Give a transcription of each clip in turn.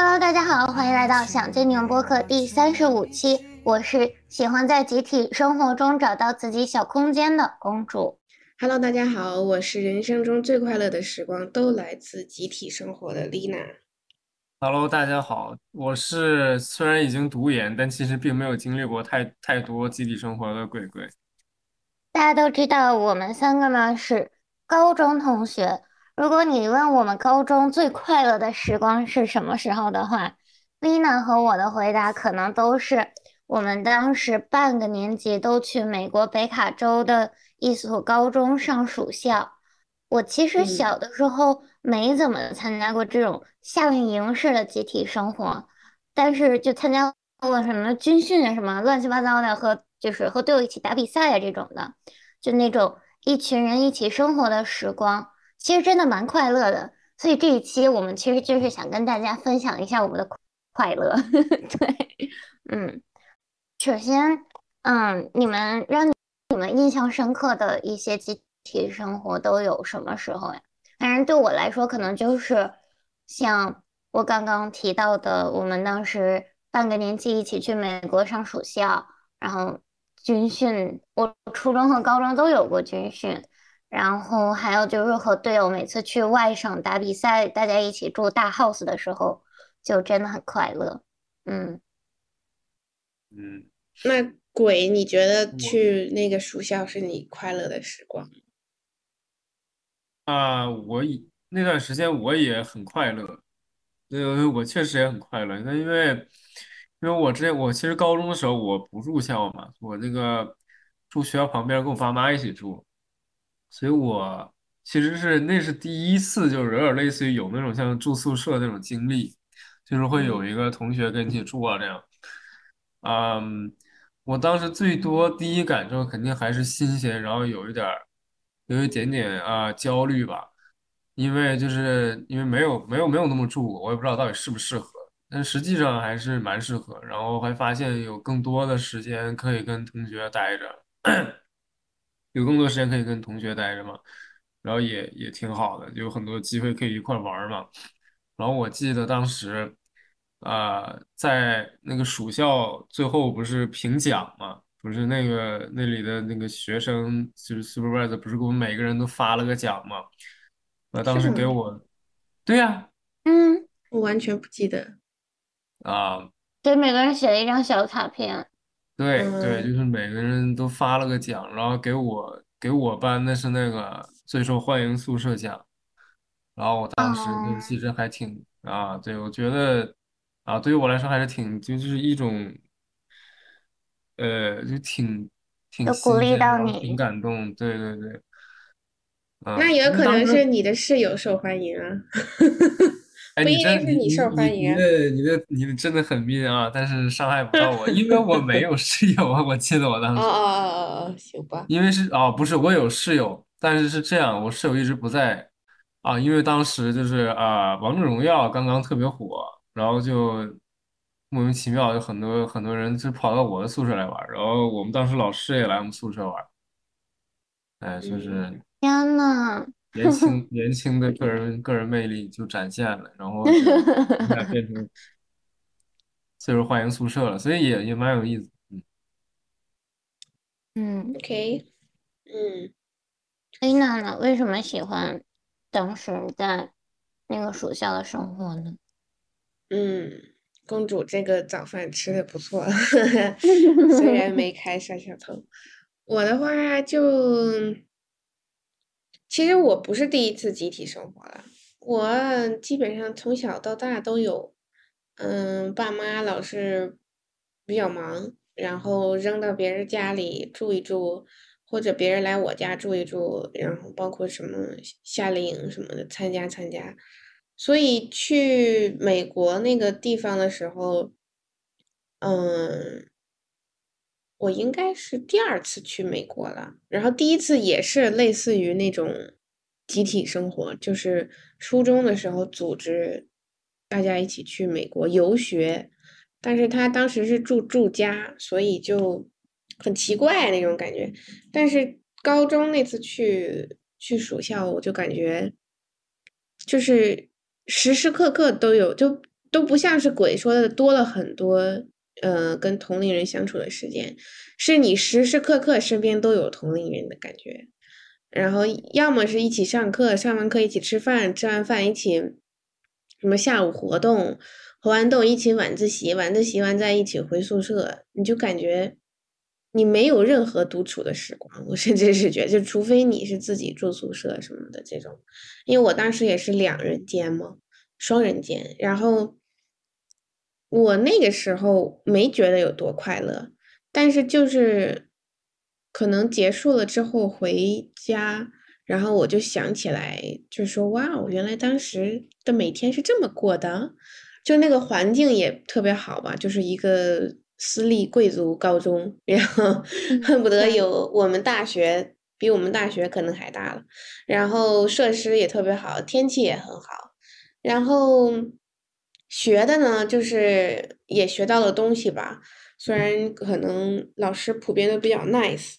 Hello，大家好，欢迎来到想见你们播客第三十五期。我是喜欢在集体生活中找到自己小空间的公主。Hello，大家好，我是人生中最快乐的时光都来自集体生活的丽娜。Hello，大家好，我是虽然已经读研，但其实并没有经历过太太多集体生活的鬼鬼。大家都知道，我们三个呢是高中同学。如果你问我们高中最快乐的时光是什么时候的话，Lina 和我的回答可能都是我们当时半个年级都去美国北卡州的一所高中上暑校。我其实嗯小的时候没怎么参加过这种夏令营式的集体生活，但是就参加过什么军训啊，什么乱七八糟的，和就是和队友一起打比赛啊这种的，就那种一群人一起生活的时光，其实真的蛮快乐的。所以这一期我们其实就是想跟大家分享一下我们的快乐。对，嗯，首先，嗯，你们让你们印象深刻的一些集体生活都有什么时候呀？反正对我来说，可能就是像我刚刚提到的，我们当时半个年级一起去美国上暑校，然后军训，我初中和高中都有过军训，然后还有就是和队友每次去外省打比赛，大家一起住大 house 的时候，就真的很快乐。嗯，嗯，那鬼，你觉得去那个暑校是你快乐的时光？啊，我也那段时间我也很快乐，呃，我确实也很快乐。那因为因为我之前我其实高中的时候我不住校嘛，我那个住学校旁边，跟我爸妈一起住，所以我其实是那是第一次，就是有点类似于有那种像住宿舍那种经历，就是会有一个同学跟你一起住啊这样。嗯，我当时最多第一感受肯定还是新鲜，然后有一点儿，有一点点啊、焦虑吧，因为就是因为没有没有没有那么住过，我也不知道到底适不适合，但实际上还是蛮适合，然后还发现有更多的时间可以跟同学待着，有更多时间可以跟同学待着嘛，然后也也挺好的，就有很多机会可以一块玩嘛。然后我记得当时，啊、在那个暑校最后不是评奖嘛，不是那个那里的那个学生就是 supervisor 不是给我们每个人都发了个奖嘛？呃，当时给我，对呀，嗯，我完全不记得。啊、给每个人写了一张小卡片。对对，嗯。就是每个人都发了个奖，然后给我给我班的是那个最受欢迎宿舍奖，然后我当时其实还挺啊，对，我觉得啊，对于我来说还是挺就是一种呃，就挺挺就鼓励到然后挺你。感动，对对对，那嗯，也有可能因为当时是你的室友受欢迎啊，哎，不你一定是你受欢迎啊。你你的你的你的真的很密啊，但是伤害不到我，因为我没有室友啊，我记得我当时。哦哦哦哦哦，行吧。因为是哦，不是我有室友，但是是这样，我室友一直不在啊，因为当时就是啊，王者荣耀刚刚特别火，然后就莫名其妙有很多很多人就跑到我的宿舍来玩然后我们当时老师也来我们宿舍玩儿哎，就嗯，是天呐，年轻 年轻的个人个人魅力就展现了，然后就 一下变成最受欢迎宿舍了，所以也也蛮有意思，嗯。嗯，OK，嗯，哎娜娜？为什么喜欢当时在那个暑校的生活呢？嗯，公主这个早饭吃的不错，虽然没开摄像头。我的话就，其实我不是第一次集体生活了，我基本上从小到大都有，嗯，爸妈老是比较忙，然后扔到别人家里住一住，或者别人来我家住一住，然后包括什么夏令营什么的参加参加。所以去美国那个地方的时候，嗯，我应该是第二次去美国了。然后第一次也是类似于那种集体生活，就是初中的时候组织大家一起去美国游学，但是他当时是住住家，所以就很奇怪那种感觉。但是高中那次去去暑校，我就感觉就是时时刻刻都有，就都不像是鬼说的多了很多，呃，跟同龄人相处的时间，是你时时刻刻身边都有同龄人的感觉。然后要么是一起上课，上完课一起吃饭，吃完饭一起什么下午活动，活完动一起晚自习，晚自习完再一起回宿舍，你就感觉你没有任何独处的时光。我甚至是觉得，就除非你是自己住宿舍什么的这种，因为我当时也是两人间嘛，双人间，然后我那个时候没觉得有多快乐，但是就是。可能结束了之后回家，然后我就想起来，就说哇，我原来当时的每天是这么过的，就那个环境也特别好吧，就是一个私立贵族高中，然后恨不得有我们大学比我们大学可能还大了，然后设施也特别好，天气也很好，然后学的呢，就是也学到了东西吧，虽然可能老师普遍都比较 nice。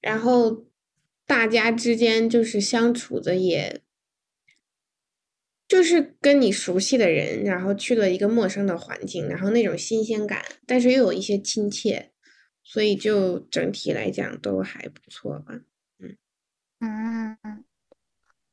然后大家之间就是相处的，也就是跟你熟悉的人，然后去了一个陌生的环境，然后那种新鲜感，但是又有一些亲切，所以就整体来讲都还不错吧。嗯嗯，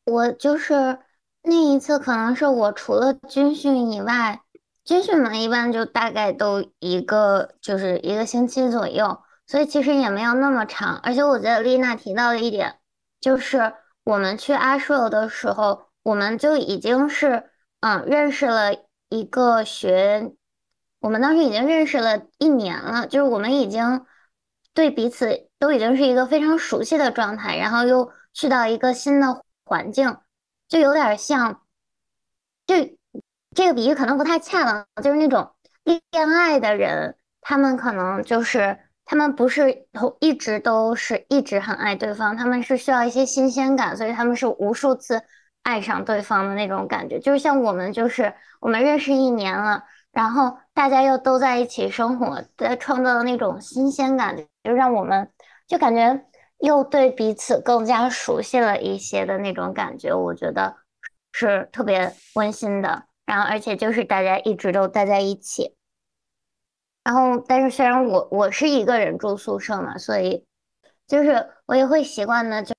我就是那一次，可能是我除了军训以外，军训嘛，一般就大概都一个就是一个星期左右。所以其实也没有那么长，而且我觉得丽娜提到的一点，就是我们去阿舍的时候，我们就已经是嗯认识了一个学，我们当时已经认识了一年了，就是我们已经对彼此都已经是一个非常熟悉的状态，然后又去到一个新的环境，就有点像，就这个比喻可能不太恰当，就是那种恋爱的人，他们可能就是。他们不是一直都是一直很爱对方，他们是需要一些新鲜感，所以他们是无数次爱上对方的那种感觉。就是像我们，就是我们认识一年了，然后大家又都在一起生活，在创造的那种新鲜感，就让我们就感觉又对彼此更加熟悉了一些的那种感觉。我觉得是特别温馨的。然后，而且就是大家一直都待在一起。然后，但是虽然我我是一个人住宿舍嘛，所以就是我也会习惯的，就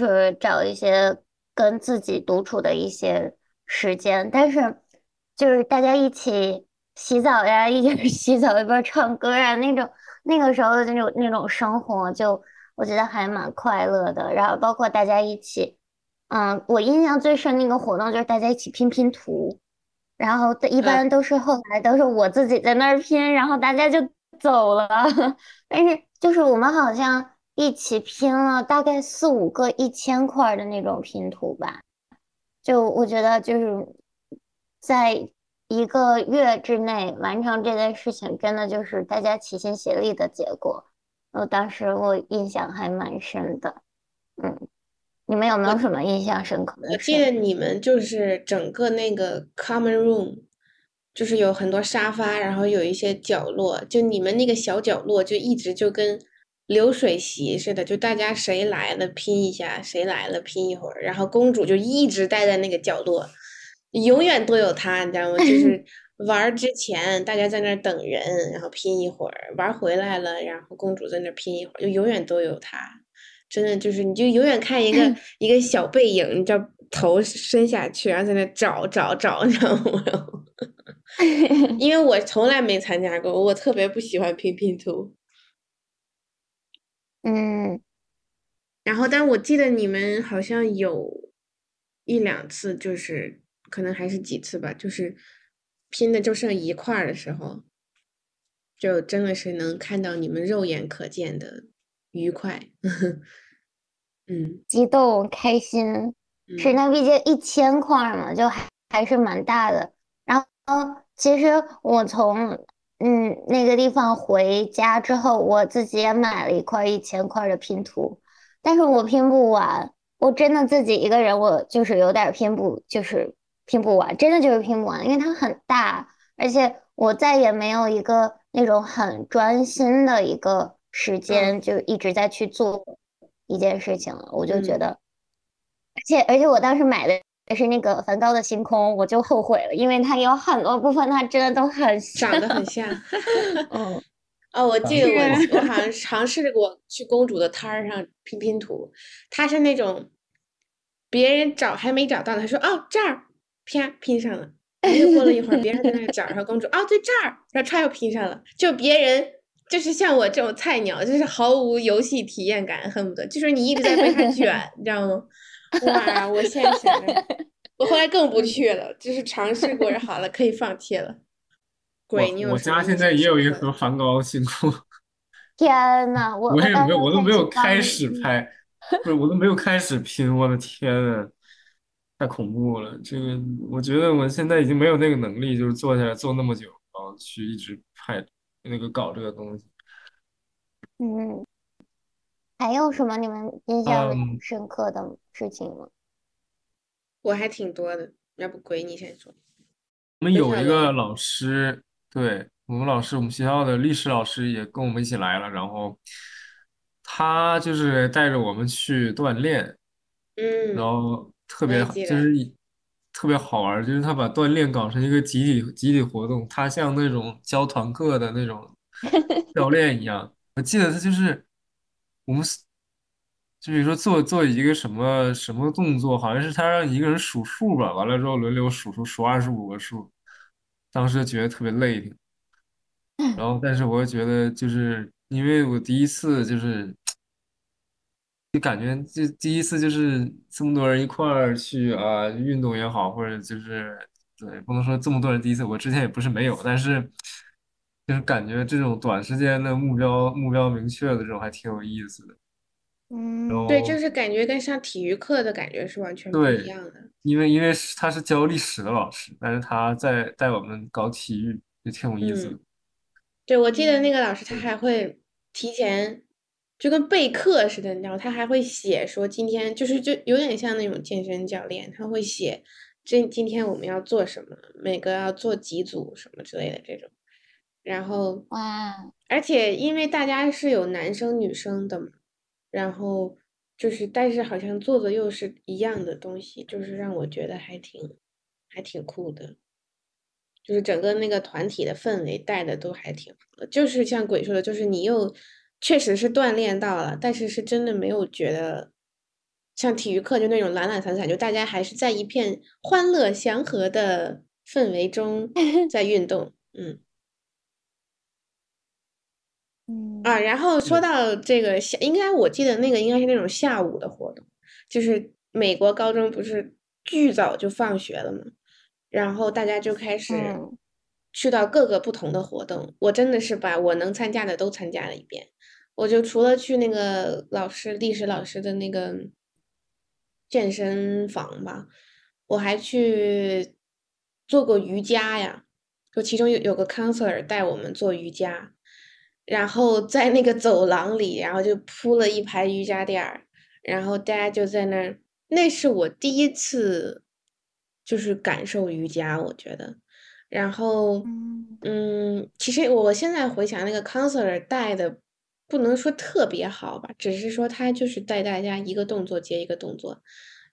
是找一些跟自己独处的一些时间。但是就是大家一起洗澡呀，一边 洗澡一边唱歌啊，那种那个时候的那种那种生活，就我觉得还蛮快乐的。然后包括大家一起，嗯，我印象最深的一个活动就是大家一起拼拼图。然后一般都是后来都是我自己在那儿拼，然后大家就走了。但是就是我们好像一起拼了大概四五个一千块的那种拼图吧。就我觉得就是在一个月之内完成这件事情，真的就是大家齐心协力的结果。我当时我印象还蛮深的，嗯。你们有没有什么印象深刻的？我记得你们就是整个那个 common room，就是有很多沙发，然后有一些角落，就你们那个小角落就一直就跟流水席似的，就大家谁来了拼一下，谁来了拼一会儿，然后公主就一直待在那个角落，永远都有她，你知道吗？就是 玩之前大家在那等人，然后拼一会儿，玩回来了，然后公主在那拼一会儿，就永远都有她。真的就是，你就永远看一个一个小背影，你知道头伸下去，然后在那找找找，你知道吗？因为我从来没参加过，我特别不喜欢拼拼图。嗯，然后，但我记得你们好像有一两次，就是可能还是几次吧，就是拼的就剩一块儿的时候，就真的是能看到你们肉眼可见的。愉快，嗯，激动，开心，是那毕竟一千块嘛，就还还是蛮大的。然后其实我从嗯那个地方回家之后，我自己也买了一块一千块的拼图，但是我拼不完，我真的自己一个人，我就是有点拼不，就是拼不完，真的就是拼不完，因为它很大，而且我再也没有一个那种很专心的一个。时间就一直在去做一件事情了，我就觉得，而且而且我当时买的是那个梵高的星空，我就后悔了，因为它有很多部分它真的都很像，长得很像。嗯，哦，我记得我我好像 尝试过去公主的摊儿上拼拼图，他是那种别人找还没找到呢，他说哦这儿，啪拼上了。然后又过了一会儿，别人在那儿找，然后公主 啊对这儿，然后他又拼上了。就别人就是像我这种菜鸟，就是毫无游戏体验感，恨不得就是你一直在被他 卷，你知道吗？哇，我现在想着，我后来更不去了，就是尝试过，好了，可以放弃了。鬼，你有我家现在也有一盒梵高星空，天呐，我我也没有，我都没有开始始拍，不是，我都没有开始拼，我的天呐，太恐怖了！这个，我觉得我现在已经没有那个能力，就是坐下来坐那么久，然后去一直拍那个搞这个东西。嗯，还有什么你们印象嗯深刻的事情吗？我还挺多的，要不鬼你先说。我们有一个老师，对，我们老师，我们学校的历史老师也跟我们一起来了，然后他就是带着我们去锻炼，然嗯，后特别就是特别好玩，就是他把锻炼搞成一个集体集体活动，他像那种教团课的那种 教练一样。我记得他就是我们是就比如说做做一个什么什么动作，好像是他让一个人数数吧，完了之后轮流数数数二十五个数，当时觉得特别累挺。然后但是我又觉得就是因为我第一次就是就感觉就第一次就是这么多人一块儿去啊运动也好，或者就是对，不能说这么多人第一次，我之前也不是没有，但是就是感觉这种短时间的目标目标明确的这种还挺有意思的。然嗯，对，后就是感觉跟上体育课的感觉是完全不一对，样的。因为因为是他是教历史的老师，但是他在带我们搞体育，也挺有意思的。嗯，对，我记得那个老师他还会提前，就跟备课似的，你知道，他还会写说今天就是就有点像那种健身教练，他会写这今天我们要做什么，每个要做几组什么之类的这种。然后，哇，而且因为大家是有男生女生的嘛，然后就是但是好像做的又是一样的东西，就是让我觉得还挺还挺酷的。就是整个那个团体的氛围带的都还挺好的，就是像鬼说的，就是你又确实是锻炼到了，但是是真的没有觉得像体育课就那种懒懒散散，就大家还是在一片欢乐祥和的氛围中 在运动，嗯嗯啊，然后说到这个下，应该我记得那个应该是那种下午的活动，就是美国高中不是巨早就放学了嘛？然后大家就开始嗯去到各个不同的活动，我真的是把我能参加的都参加了一遍。我就除了去那个老师历史老师的那个健身房吧，我还去做过瑜伽呀。就其中有有个 counselor 带我们做瑜伽，然后在那个走廊里，然后就铺了一排瑜伽垫儿，然后大家就在那儿。那是我第一次，就是感受瑜伽，我觉得。然后，嗯嗯，其实我现在回想那个 counselor 带的，不能说特别好吧，只是说他就是带大家一个动作接一个动作。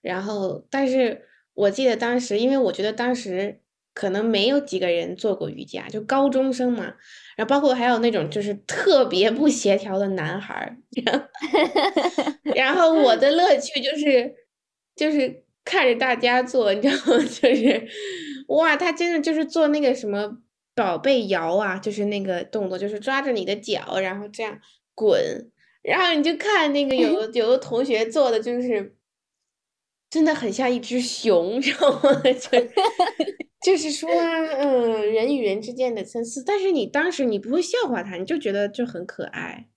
然后，但是我记得当时，因为我觉得当时可能没有几个人做过瑜伽，就高中生嘛，然后包括还有那种就是特别不协调的男孩儿，然后然后我的乐趣就是就是看着大家做，你知道吗？就是哇，他真的就是做那个什么宝贝摇啊，就是那个动作，就是抓着你的脚，然后这样滚，然后你就看那个有 的有的同学做的就是真的很像一只熊，知道吗？就 就是说，嗯，人与人之间的参差，但是你当时你不会笑话他，你就觉得就很可爱，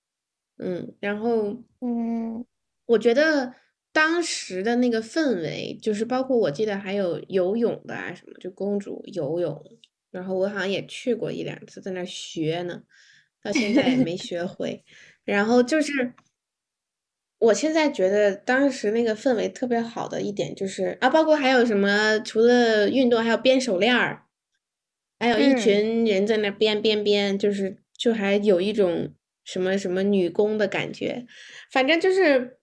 嗯，然后。嗯我觉得当时的那个氛围，就是包括我记得还有游泳的啊什么，就公主游泳，然后我好像也去过一两次，在那学呢，到现在也没学会。然后就是，我现在觉得当时那个氛围特别好的一点就是啊，包括还有什么，除了运动，还有编手链儿，还有一嗯群人在那编编编，就是就还有一种什么什么女工的感觉，反正就是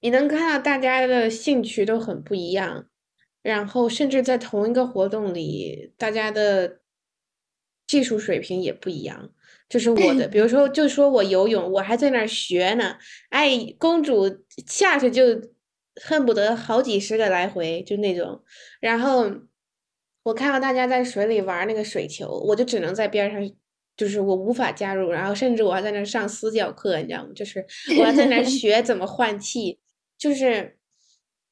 你能看到大家的兴趣都很不一样，然后甚至在同一个活动里，大家的技术水平也不一样。就是我的，比如说，就说我游泳，我还在那儿学呢。哎，公主下去就恨不得好几十个来回，就那种。然后我看到大家在水里玩那个水球，我就只能在边上，就是我无法加入。然后甚至我还在那上私教课，你知道吗？就是我要在那 学怎么换气，就是。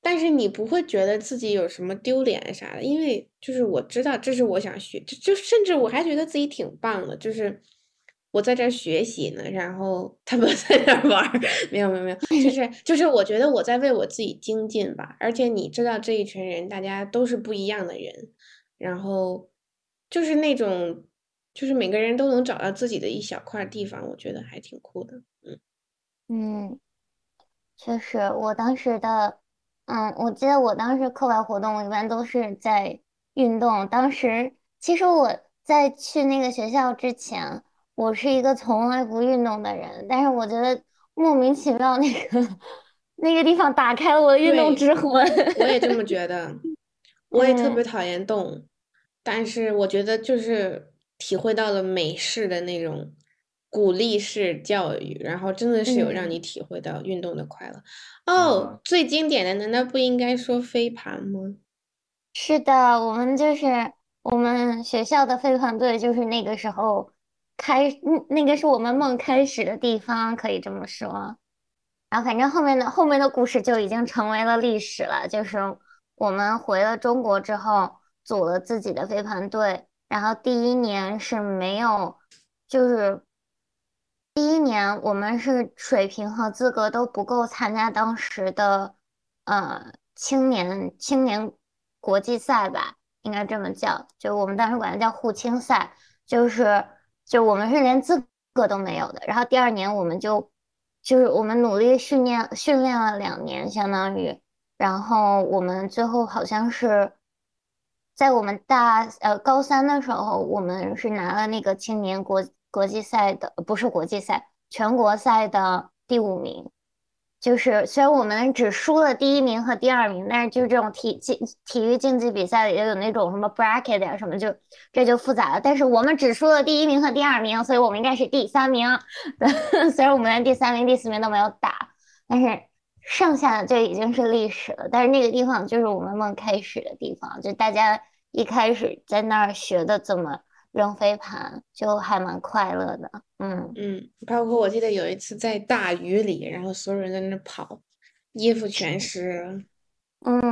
但是你不会觉得自己有什么丢脸啥的，因为就是我知道这是我想学，就就甚至我还觉得自己挺棒的，就是我在这学习呢，然后他们 在那玩儿，没有没有没有，就是就是我觉得我在为我自己精进吧，而且你知道这一群人大家都是不一样的人，然后就是那种就是每个人都能找到自己的一小块地方，我觉得还挺酷的，嗯嗯，确实，我当时的。嗯，我记得我当时课外活动一般都是在运动。当时其实我在去那个学校之前，我是一个从来不运动的人。但是我觉得莫名其妙，那个那个地方打开了我的运动之魂。我也这么觉得，我也特别讨厌动，但是我觉得就是体会到了美式的那种。鼓励式教育，然后真的是有让你体会到运动的快乐哦。最经典的难道不应该说飞盘吗？是的，我们就是我们学校的飞盘队，就是那个时候开，那个是我们梦开始的地方，可以这么说。然后反正后面的后面的故事就已经成为了历史了，就是我们回了中国之后组了自己的飞盘队，然后第一年是没有，就是。第一年我们是水平和资格都不够参加当时的呃青年青年国际赛吧，应该这么叫，就我们当时管它叫沪青赛，就是就我们是连资格都没有的。然后第二年我们就就是我们努力训练训练了两年，相当于，然后我们最后好像是在我们大呃高三的时候，我们是拿了那个青年国。国际赛的不是国际赛，全国赛的第五名，就是虽然我们只输了第一名和第二名，但是就是这种体竞体育竞技比赛也有那种什么 bracket 呀什么，就这就复杂了。但是我们只输了第一名和第二名，所以我们应该是第三名。虽然我们连第三名、第四名都没有打，但是剩下的就已经是历史了。但是那个地方就是我们梦开始的地方，就大家一开始在那儿学的怎么。扔飞盘就还蛮快乐的，嗯嗯，包括我记得有一次在大雨里，然后所有人在那跑，衣服全湿，嗯，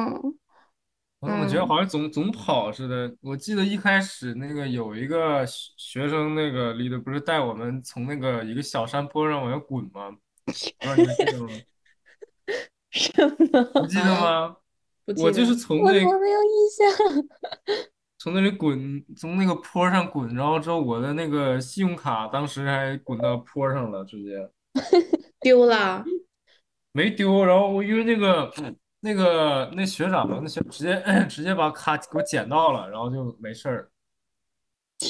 我怎么觉得好像总总跑似的？我记得一开始那个有一个学生，那个 leader 不是带我们从那个一个小山坡上往下滚吗？不知道你记得吗？什么？不记得吗？我就是从那，我没有印象。从那里滚，从那个坡上滚，然后之后我的那个信用卡当时还滚到坡上了，直接 丢了，没丢。然后我因为那个那个那学长嘛，那学直接 直接把卡给我捡到了，然后就没事儿，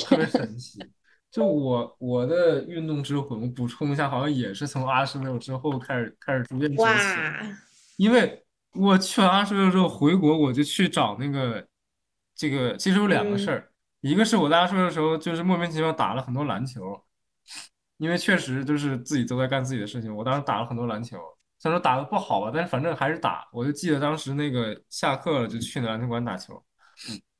特别神奇。就我我的运动之魂，我补充一下，好像也是从阿什六之后开始开始逐渐崛起。因为我去完阿什六之后回国，我就去找那个。这个其实有两个事儿，一个是我大学的时候就是莫名其妙打了很多篮球，因为确实就是自己都在干自己的事情。我当时打了很多篮球，虽然说打的不好吧，但是反正还是打。我就记得当时那个下课了就去那篮球馆打球，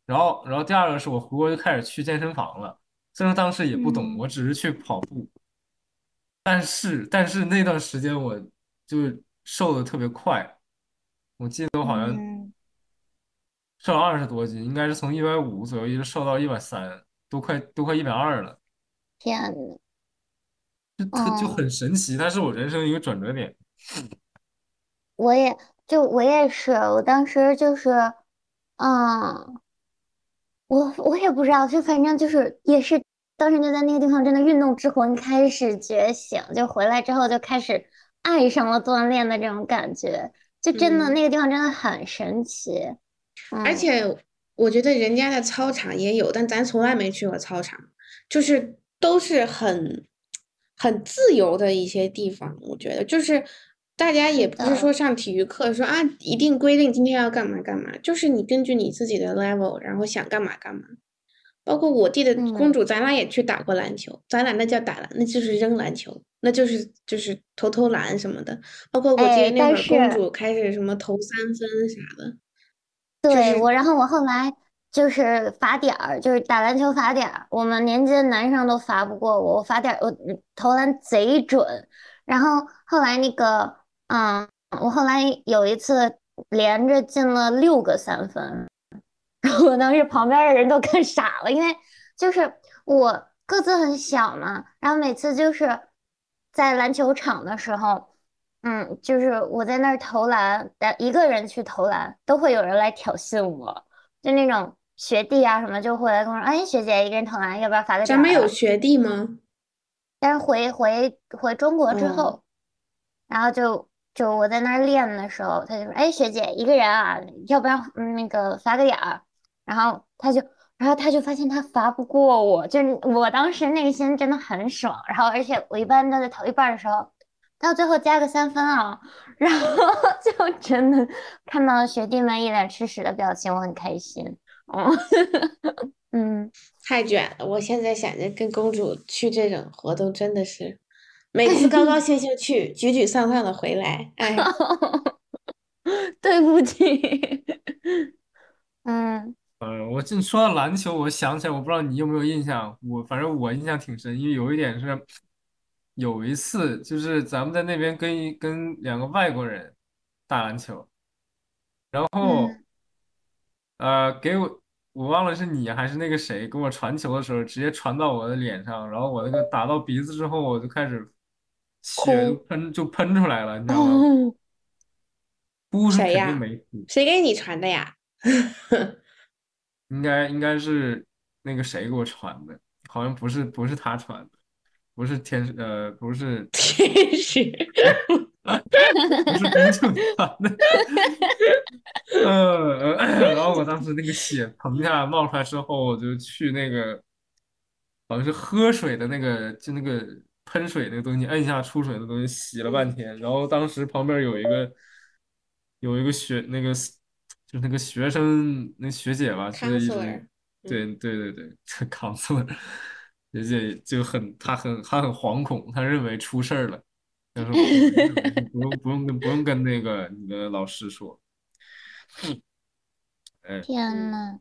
然后然后第二个是我回国就开始去健身房了，虽然当时也不懂，我只是去跑步，但是但是那段时间我就瘦的特别快，我记得我好像。瘦了二十多斤，应该是从一百五左右一直瘦到一百三，都快都快一百二了。天呐，就特就很神奇，它是我人生一个转折点。我也就我也是，我当时就是，嗯，我我也不知道，就反正就是也是当时就在那个地方，真的运动之魂开始觉醒，就回来之后就开始爱上了锻炼的这种感觉，就真的那个地方真的很神奇。而且我觉得人家的操场也有，但咱从来没去过操场，就是都是很很自由的一些地方。我觉得就是大家也不是说上体育课说啊，一定规定今天要干嘛干嘛，就是你根据你自己的 level，然后想干嘛干嘛。包括我弟的公主，咱俩也去打过篮球，咱俩那叫打篮，那就是扔篮球，那就是就是投投篮什么的。包括我记得那会儿公主开始什么投三分啥的。对我，然后我后来就是罚点儿，就是打篮球罚点儿，我们年级的男生都罚不过我，我罚点儿，我投篮贼准。然后后来那个，嗯，我后来有一次连着进了六个三分。我当时旁边的人都 看傻了，因为就是我个子很小嘛，然后每次就是在篮球场的时候，嗯，就是我在那儿投篮，但一个人去投篮，都会有人来挑衅我，就那种学弟啊什么就会来跟我说：“哎，学姐一个人投篮，要不要罚个咱们有学弟吗？但是回回回中国之后，然后就。就我在那儿练的时候，他就说：“哎，学姐，一个人啊，要不然那个罚个点儿。”然后他就，然后他就发现他罚不过我，就我当时内心真的很爽。然后而且我一般都在投一半的时候，到最后加个三分啊，然后 就真的看到学弟们一脸吃屎的表情，我很开心。哦，嗯，太卷了！我现在想着跟公主去这种活动，真的是。每次高高兴兴去，沮沮丧丧的回来，哎，对不起，嗯，呃，我这说到篮球，我想起来，我不知道你有没有印象，我反正我印象挺深，因为有一点是，有一次就是咱们在那边跟一跟两个外国人打篮球，然后，呃，给我。我忘了是你还是那个谁给我传球的时候，直接传到我的脸上，然后我那个打到鼻子之后，我就开始血喷就喷出来了，你知道吗？哭是肯定没哭。谁给你传的呀？应该应该是那个谁给我传的，好像不是不是他传的，不是天使呃不是天使。不是公主传的，嗯，然后我当时那个血喷下来冒出来之后，我就去那个好像是喝水的那个，就那个喷水那个东西，摁一下出水的东西洗了半天。然后当时旁边有一个有一个学那个就那个学生那学姐吧，是一直对对对对，扛死 了，学姐就很他很他很惶恐，他认为出事儿了。他说：“不用不用跟不用跟那个你的老师说。”哎，天呐！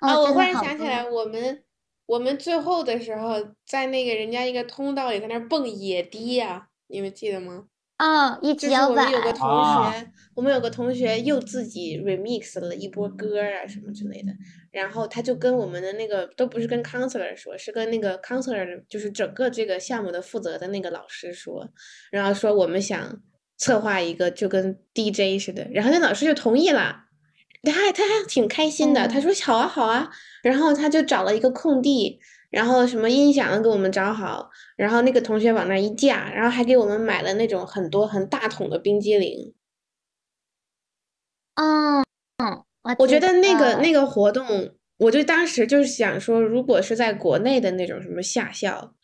啊，我忽然想起来，我们我们最后的时候在那个人家一个通道里，在那蹦野迪呀，你们记得吗？啊，一就是我们有个同学，我们有个同学又自己 remix 了一波歌啊什么之类的，然后他就跟我们的那个都不是跟 counselor 说，是跟那个 counselor 就是整个这个项目的负责的那个老师说，然后说我们想策划一个就跟 DJ 似的，然后那老师就同意了，他还他还挺开心的，他说好啊好啊，然后他就找了一个空地。然后什么音响给我们找好，然后那个同学往那一架，然后还给我们买了那种很多很大桶的冰激凌。嗯嗯，我觉得那个那个活动，我就当时就是想说，如果是在国内的那种什么夏校，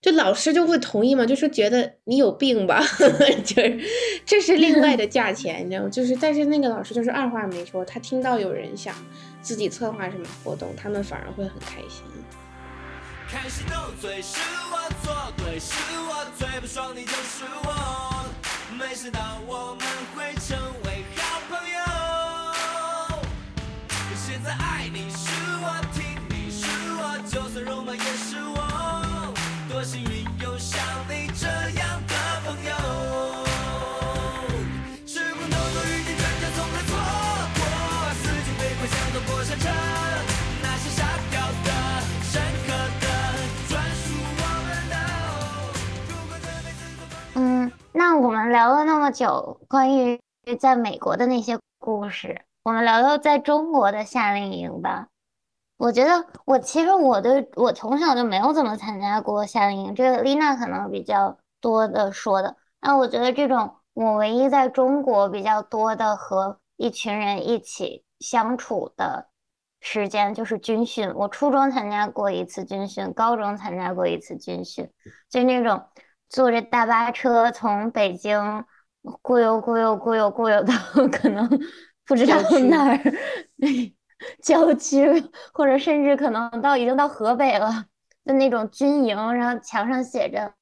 就老师就会同意吗？就说觉得你有病吧，就是这是另外的价钱，你知道吗？就是但是那个老师就是二话没说，他听到有人想自己策划什么活动，他们反而会很开心。开始斗嘴是我作，对是我最不爽，你就是我。没想到我们会成为好朋友。现在爱你是我，听你是我，就算肉麻也是我。那我们聊了那么久关于在美国的那些故事，我们聊聊在中国的夏令营吧。我觉得我其实我的我从小就没有怎么参加过夏令营，这个丽娜可能比较多的说的。那我觉得这种我唯一在中国比较多的和一群人一起相处的时间就是军训。我初中参加过一次军训，高中参加过一次军训，就那种。坐着大巴车从北京过悠过悠过悠过悠到 可能不知道哪儿郊区，或者甚至可能到已经到河北了的那种军营，然后墙上写着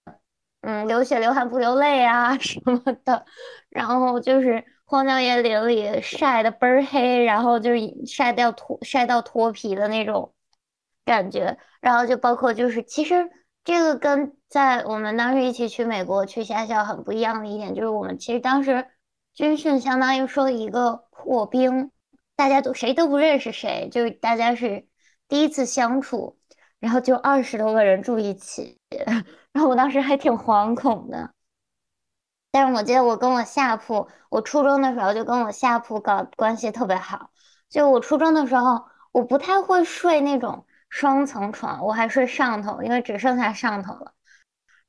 嗯流血流汗不流泪啊 什么的，然后就是荒郊野岭里晒得倍儿黑，然后就是晒掉脱晒到脱皮的那种感觉，然后就包括就是其实这个跟在我们当时一起去美国去夏校很不一样的一点，就是我们其实当时军训相当于说一个破冰，大家都谁都不认识谁，就是大家是第一次相处，然后就二十多个人住一起，然后我当时还挺惶恐的。但是我记得我跟我下铺，我初中的时候就跟我下铺搞关系特别好。就我初中的时候，我不太会睡那种双层床，我还睡上头，因为只剩下上头了。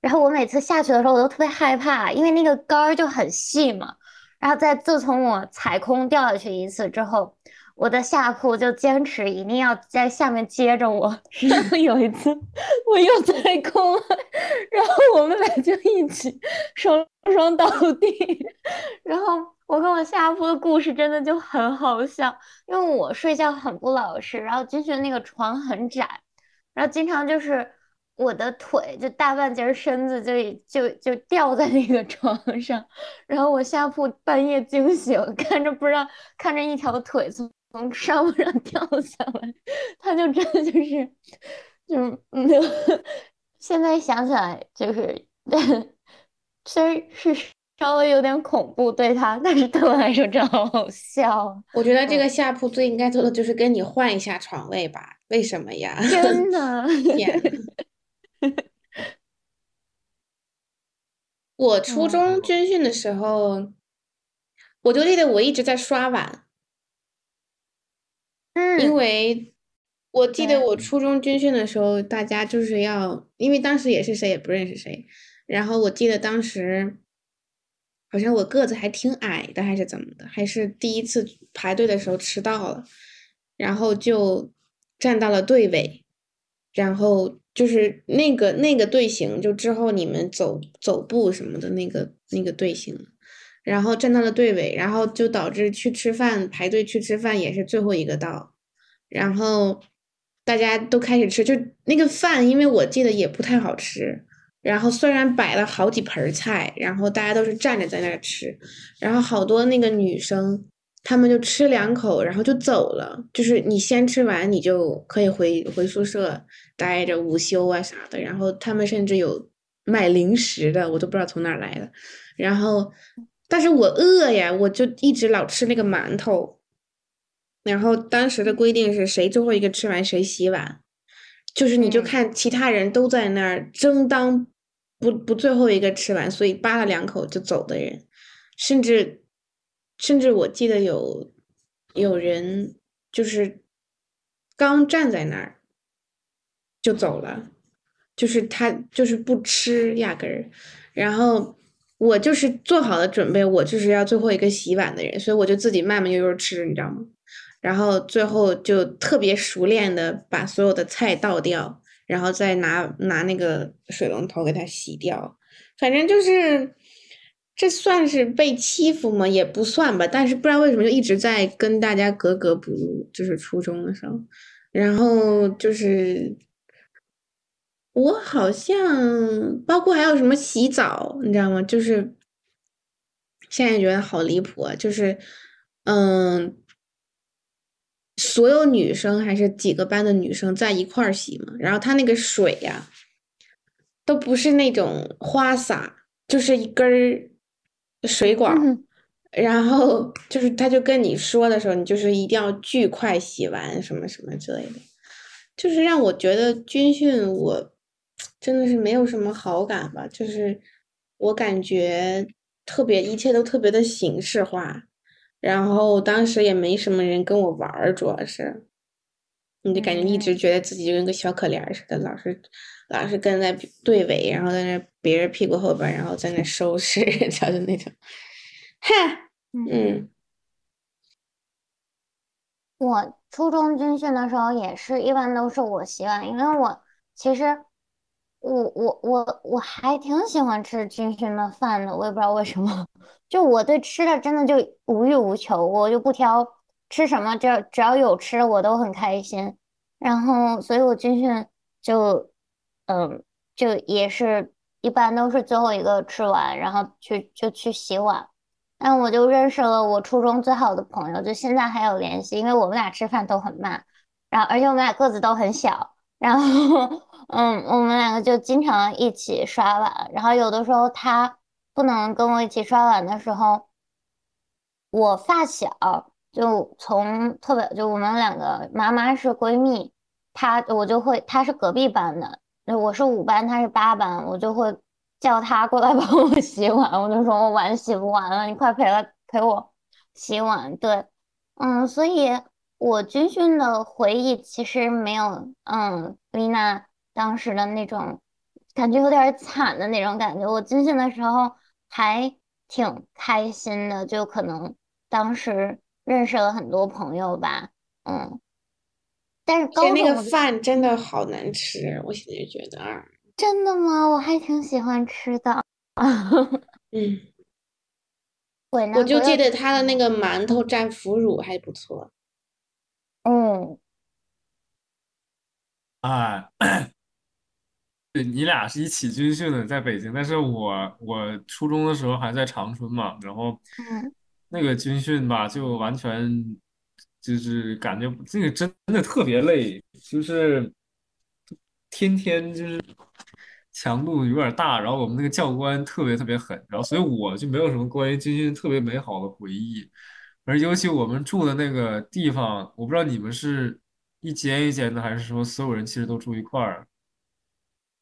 然后我每次下去的时候，我都特别害怕，因为那个杆儿就很细嘛。然后在自从我踩空掉下去一次之后，我的下铺就坚持一定要在下面接着我。然后有一次我又踩空了，然后我们俩就一起双双倒地。然后我跟我下铺的故事真的就很好笑，因为我睡觉很不老实，然后军训那个床很窄，然后经常就是我的腿就大半截身子就就就掉在那个床上，然后我下铺半夜惊醒，看着不知道看着一条腿从从上铺上掉下来，他就真的就是就是嗯，现在想起来就是虽然是稍微有点恐怖对他，但是对我来说真好好笑啊，我觉得这嗯个下铺最应该做的就是跟你换一下床位吧？为什么呀？真的。天我初中军训的时候，我就记得我一直在刷碗，因嗯，为我记得对。我初中军训的时候，大家就是要，因为当时也是谁也不认识谁，然后我记得当时好像我个子还挺矮的，还是怎么的，还是第一次排队的时候迟到了，然后就站到了队尾，然后就是那个那个队形，就之后你们走走步什么的那个那个队形，然后站到了队尾，然后就导致去吃饭排队去吃饭也是最后一个到，然后大家都开始吃，就那个饭，因为我记得也不太好吃。然后虽然摆了好几盆菜，然后大家都是站着在那儿吃，然后好多那个女生，她们就吃两口，然后就走了。就是你先吃完，你就可以回回宿舍待着午休啊啥的。然后他们甚至有卖零食的，我都不知道从哪儿来的。然后，但是我饿呀，我就一直老吃那个馒头。然后当时的规定是谁最后一个吃完谁洗碗，就是你就嗯看其他人都在那儿争当不不最后一个吃完，所以扒了两口就走的人，甚至甚至我记得有有人就是刚站在那儿就走了，就是他就是不吃压根儿，然后我就是做好了准备，我就是要最后一个洗碗的人，所以我就自己慢慢悠悠吃，你知道吗？然后最后就特别熟练的把所有的菜倒掉，然后再拿拿那个水龙头给它洗掉。反正就是这算是被欺负吗？也不算吧，但是不知道为什么就一直在跟大家格格不入，就是初中的时候，然后就是我好像包括还有什么洗澡，你知道吗？就是现在觉得好离谱啊，就是嗯。所有女生还是几个班的女生在一块儿洗嘛，然后他那个水呀、都不是那种花洒，就是一根儿水管，嗯然后就是他就跟你说的时候，你就是一定要巨快洗完什么什么之类的，就是让我觉得军训我真的是没有什么好感吧，就是我感觉特别一切都特别的形式化。然后当时也没什么人跟我玩儿，主要是，你就感觉一直嗯。觉得自己就跟个小可怜儿似的，老是老是跟在队尾，然后在那别人屁股后边，然后在那收拾人家的那种，哼，嗯，嗯。我初中军训的时候也是一般都是我洗碗，因为我其实我我我我还挺喜欢吃军训的饭的，我也不知道为什么，就我对吃的真的就无欲无求，我就不挑吃什么，只要只要有吃我都很开心。然后，所以我军训就嗯，就也是一般都是最后一个吃完，然后去就去洗碗。但我就认识了我初中最好的朋友，就现在还有联系，因为我们俩吃饭都很慢，然后而且我们俩个子都很小。然后，嗯，我们两个就经常一起刷碗。然后有的时候他不能跟我一起刷碗的时候，我发小就从特别就我们两个妈妈是闺蜜，她我就会她是隔壁班的，我是五班，他是八班，我就会叫他过来 帮我洗碗。我就说我碗洗不完了，你快陪来陪我洗碗。对，嗯，所以。我军训的回忆其实没有，嗯，丽娜当时的那种感觉有点惨的那种感觉。我军训的时候还挺开心的，就可能当时认识了很多朋友吧，嗯。但是高那个饭真的好难吃，我现在觉得啊。真的吗？我还挺喜欢吃的。嗯。我我就记得他的那个馒头蘸腐乳还不错。嗯，啊，对你俩是一起军训的，在北京，但是我我初中的时候还在长春嘛，然后嗯，那个军训吧，就完全就是感觉这个真的特别累，就是天天就是强度有点大，然后我们那个教官特别特别狠，然后所以我就没有什么关于军训特别美好的回忆。而尤其我们住的那个地方，我不知道你们是一间一间的，还是说所有人其实都住一块儿？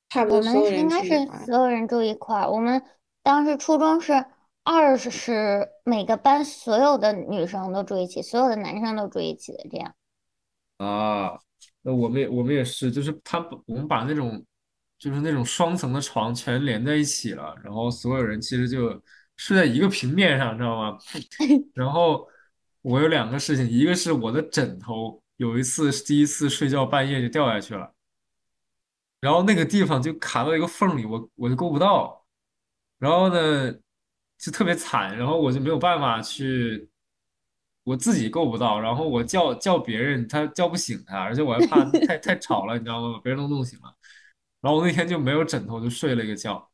差不我们应该是。所有人住一块儿。我们当时初中是二是，每个班所有的女生都住一起，所有的男生都住一起的这样。啊，那我们也我们也是，就是他我们把那种就是那种双层的床全连在一起了，然后所有人其实就睡在一个平面上，知道吗？然后我有两个事情，一个是我的枕头有一次是第一次睡觉半夜就掉下去了，然后那个地方就卡到一个缝里，我我就够不到，然后呢就特别惨，然后我就没有办法去，我自己够不到，然后我叫叫别人，他叫不醒他，而且我还怕 太太吵了，你知道吗？把别人都弄醒了，然后我那天就没有枕头，就睡了一个觉。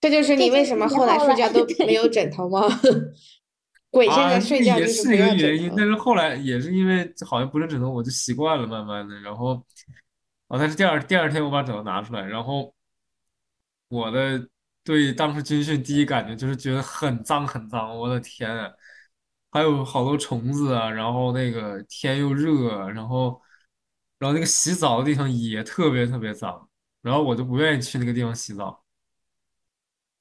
这就是这你为什么你后来后来睡觉都没有，枕头吗？鬼现啊，在睡觉就是也是一个不要枕原因，但。是后来也是因为好像不是枕头，我就习惯了，慢慢的，然后，啊，但是第二第二天我把枕头拿出来，然后我的对当时军训第一感觉就是觉得很脏很脏，我的天啊，还有好多虫子啊，然后那个天又热，然后然后那个洗澡的地方也特别特别脏，然后我就不愿意去那个地方洗澡，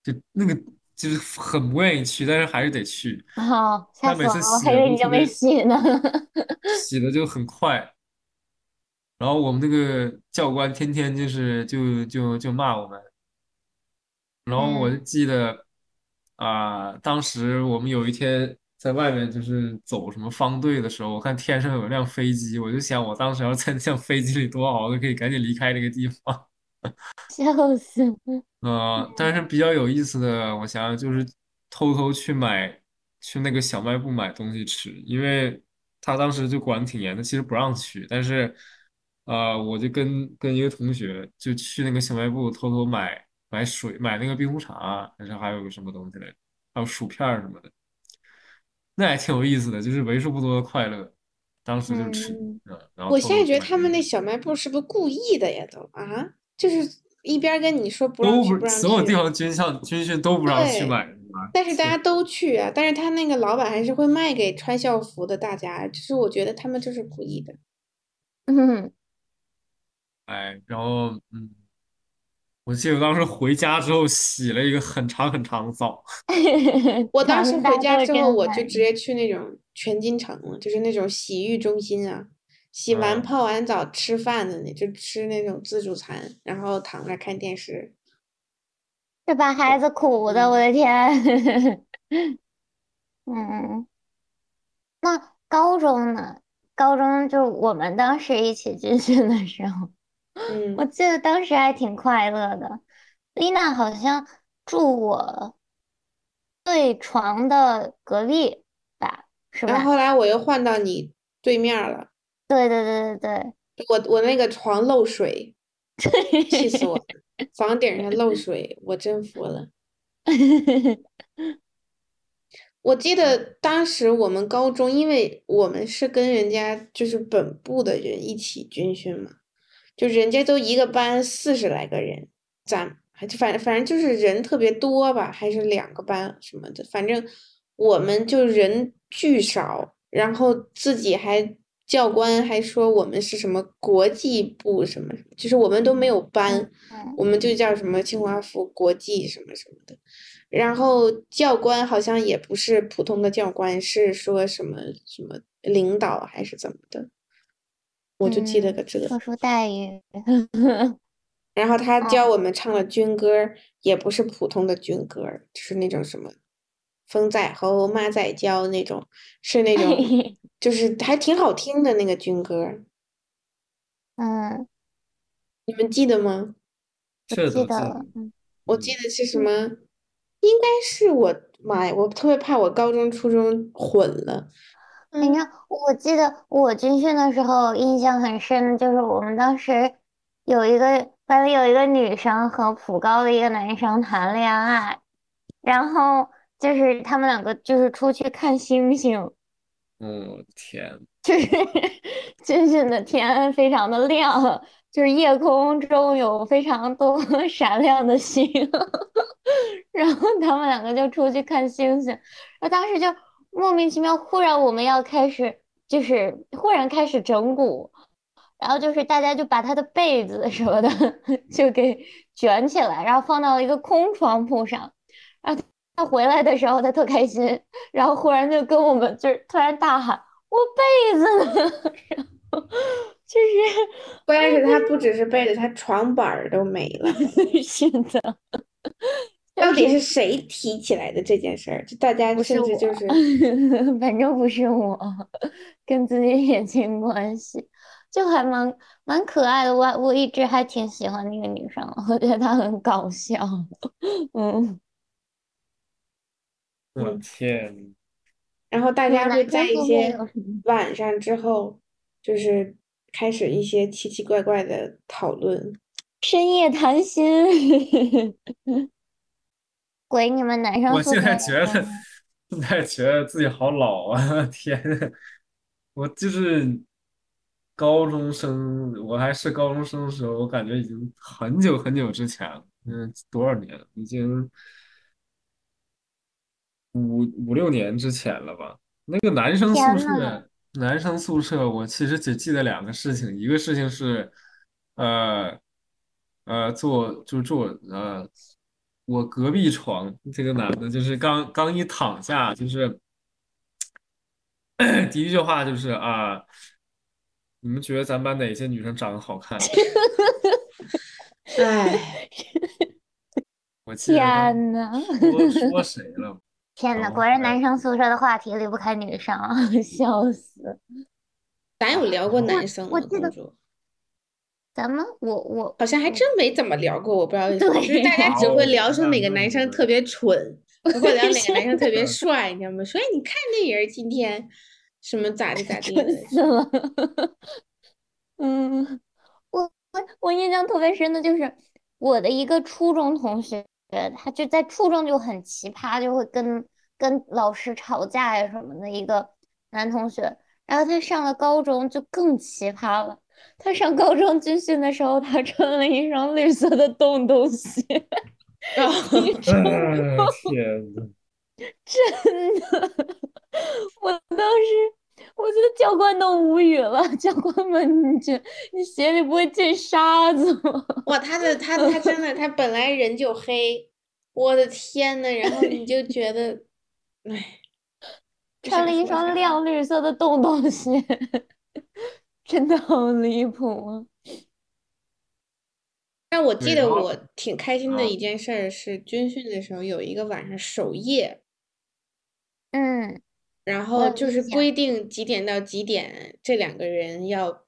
就那个就是很不愿意去，但是还是得去。哦，吓他每次洗的还以为你就没都特别，洗呢。洗的就很快，然后我们那个教官天天就是就就就骂我们，然后我就嗯，记得啊、当时我们有一天在外面就是走什么方队的时候，我看天上有一辆飞机，我就想我当时要在那辆飞机里多好，我就可以赶紧离开这个地方。笑死。呃，但是比较有意思的，我想想就是偷偷去买，去那个小卖部买东西吃，因为他当时就管的挺严的，其实不让去，但是，呃，我就跟跟一个同学就去那个小卖部偷偷买买水，买那个冰红茶，还是还有个什么东西来着，还有薯片儿什么的，那还挺有意思的，就是为数不多的快乐，当时就吃，嗯，嗯，然后我现在觉得他。们那小卖部是不是故意的呀？都啊，就是一边跟你说不让去，都不，让去，所有地方军校军训都不让去，买，是吧？但是大家都去啊，但是他那个老板还是会卖给穿校服的大家，就是我觉得他们就是故意的。嗯，哎，然后嗯，我记得我当时回家之后洗了一个很长很长的澡，我当时回家之后，我就直。接去那种全金城了，就是那种洗浴中心啊，洗完嗯，泡完澡吃饭的那，就吃那种自助餐，然后躺那看电视。这把孩子苦的，我嗯，的天。嗯，那高中呢？高中就我们当时一起军训的时候。我嗯，记得当时还挺快乐的。丽娜好像住我对床的隔壁吧，是吧然后后？来我又换到你对面了，对对对对对我我那个床漏水，气死我。了，房顶上漏水，我真服了。我记得当时我们高中，因为我们是跟人家就是本部的人一起军训嘛，就人家都一个班四十来个人，咱还就反反正就是人特别多吧，还是两个班什么的，反正我们就人巨少，然后自己还教官还说我们是什么国际部什么什么，就是我们都没有班，我们就叫什么清华附国际什么什么的。然后教官好像也不是普通的教官，是说什么什么领导还是怎么的，我就记得嗯，个这。特殊待遇。然后他教哦，我们唱了军歌，也不是普通的军歌，就是那种什么风在吼，马在叫那种，是那种 就是还挺好听的那个军歌，嗯，你们记得吗？我记得。我记得是什嗯，么？应该是我妈呀！我特别怕我高中、初中混了。你嗯。看，我记得我军训的时候印象很深，就是我们当时有一个班里有一个女生和普高的一个男生谈恋爱，然后就是他们两个就是出去看星星，嗯，天，就是 军训的天非常的亮，就是夜空中有非常多 闪亮的星，然后他们两个就出去看星星，然后当时就莫名其妙，忽然我们要开始，就是忽然开始整蛊，然后就是大家就把他的被子什么的 就给卷起来，然后放到了一个空床铺上，然后他回来的时候他特开心，然后忽然就跟我们就是突然大喊。我被子呢？然后就是关键是他不只是被子，他床板儿都没了。是的，到底是谁提起来的这件事儿？就大家甚至就是，反正不是我，跟自己也没关系，就还蛮蛮可爱的。我我一直还挺喜欢那个女生，我觉得她很搞笑。嗯，我嗯，天，然后大家会在一些？晚上之后，就是开始一些奇奇怪怪的讨论。深夜谈心，鬼，你们男生我现宿舍有在觉得，现在觉得自己好老啊！天，我就是高中生，我还是高中生的时候，我感觉已经很久很久之前了，嗯，多少年了？已经五五六年之前了吧？那个男生宿！舍，男生宿舍，我其实只记得两个事情，一个事情是，呃呃，做就是做呃，我隔壁床这个男的，就是刚刚一躺下，就是 第一句话就是啊，你们觉得咱班哪些女生长得好看？哎，天呐！说说谁了，天呐，果然男生宿舍的话题离不开女生，笑死！咱有聊过男生吗？我记得咱们，我我好像还，真没怎么聊过，我不知道为什么，就是对，大家只，会聊说哪个男生特别蠢，不会聊哪个男生特别 嗯帅，你知道吗？说哎，你看那人今天什么咋的咋地 蠢的，死了。嗯，我我我印象特别深的就是我的一个初中同学，他就在初中就很奇葩，就会跟跟老师吵架呀什么的一个男同学。然后他上了高中就更奇葩了。他上高中军训的时候，他穿了一双绿色的洞洞鞋，真的，我当时我觉得教官都无语了。教官们，你这你鞋里不会进沙子吗？哇，他的他他真的他本来人就黑，我的天呐，然后你就觉得，唉，不穿了一。双亮绿色的洞洞鞋，真的好离谱啊！但我记得我挺开心的啊，一件事儿是军训的时候有一个晚上守夜，嗯，然后就是。规定几点到几点这两个人要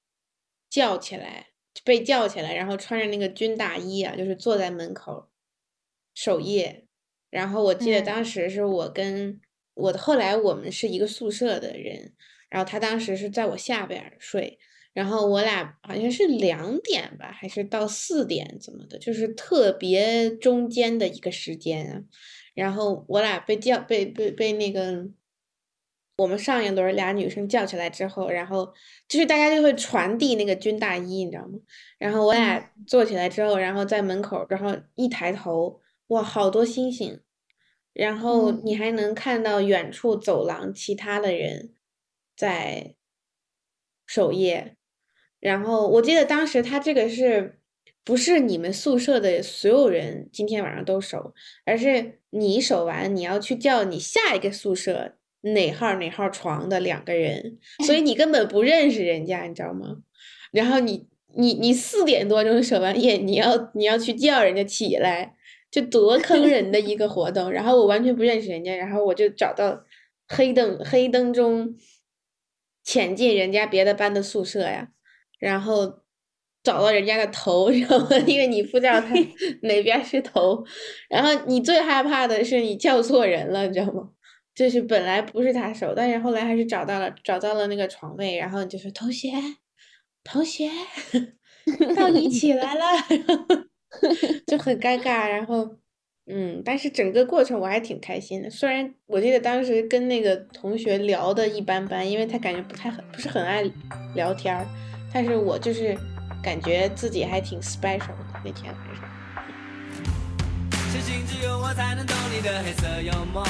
叫起来，被叫起来，然后穿着那个军大衣啊，就是坐在门口守夜。然后我记得嗯当时是我跟我后来我们是一个宿舍的人，然后他当时是在我下边睡，然后我俩好像是两点吧，还是到四点怎么的，就是特别中间的一个时间啊。然后我俩被叫被被被那个我们上一轮俩女生叫起来之后，然后就是大家就会传递那个军大衣，你知道吗？然后我俩坐起来之后，然后在门口，然后一抬头，哇，好多星星，然后嗯你还能看到远处走廊其他的人在守夜。然后我记得当时他这个是不是你们宿舍的所有人今天晚上都守，而是你守完你要去叫你下一个宿舍哪号哪号床的两个人，所以你根本不认识人家，你知道吗？然后你你你四点多钟守完夜，你要你要去叫人家起来，就多坑 人的一个活动。然后我完全不认识人家，然后我就找到黑灯黑灯中潜进人家别的班的宿舍呀，然后找到人家的头，然后因为你不知道他 哪边是头，然后你最害怕的是你叫错人了，你知道吗？就是本来不是他手，但是后来还是找到了，找到了那个床位，然后你就说同学，同学，到你起来了，就很尴尬，然后嗯，但是整个过程我还挺开心的。虽然我记得当时跟那个同学聊的一般般，因为他感觉不太很不是很爱聊天儿，但是我就是感觉自己还挺 special 的那天晚上。相信只有我才能懂你的黑色幽默。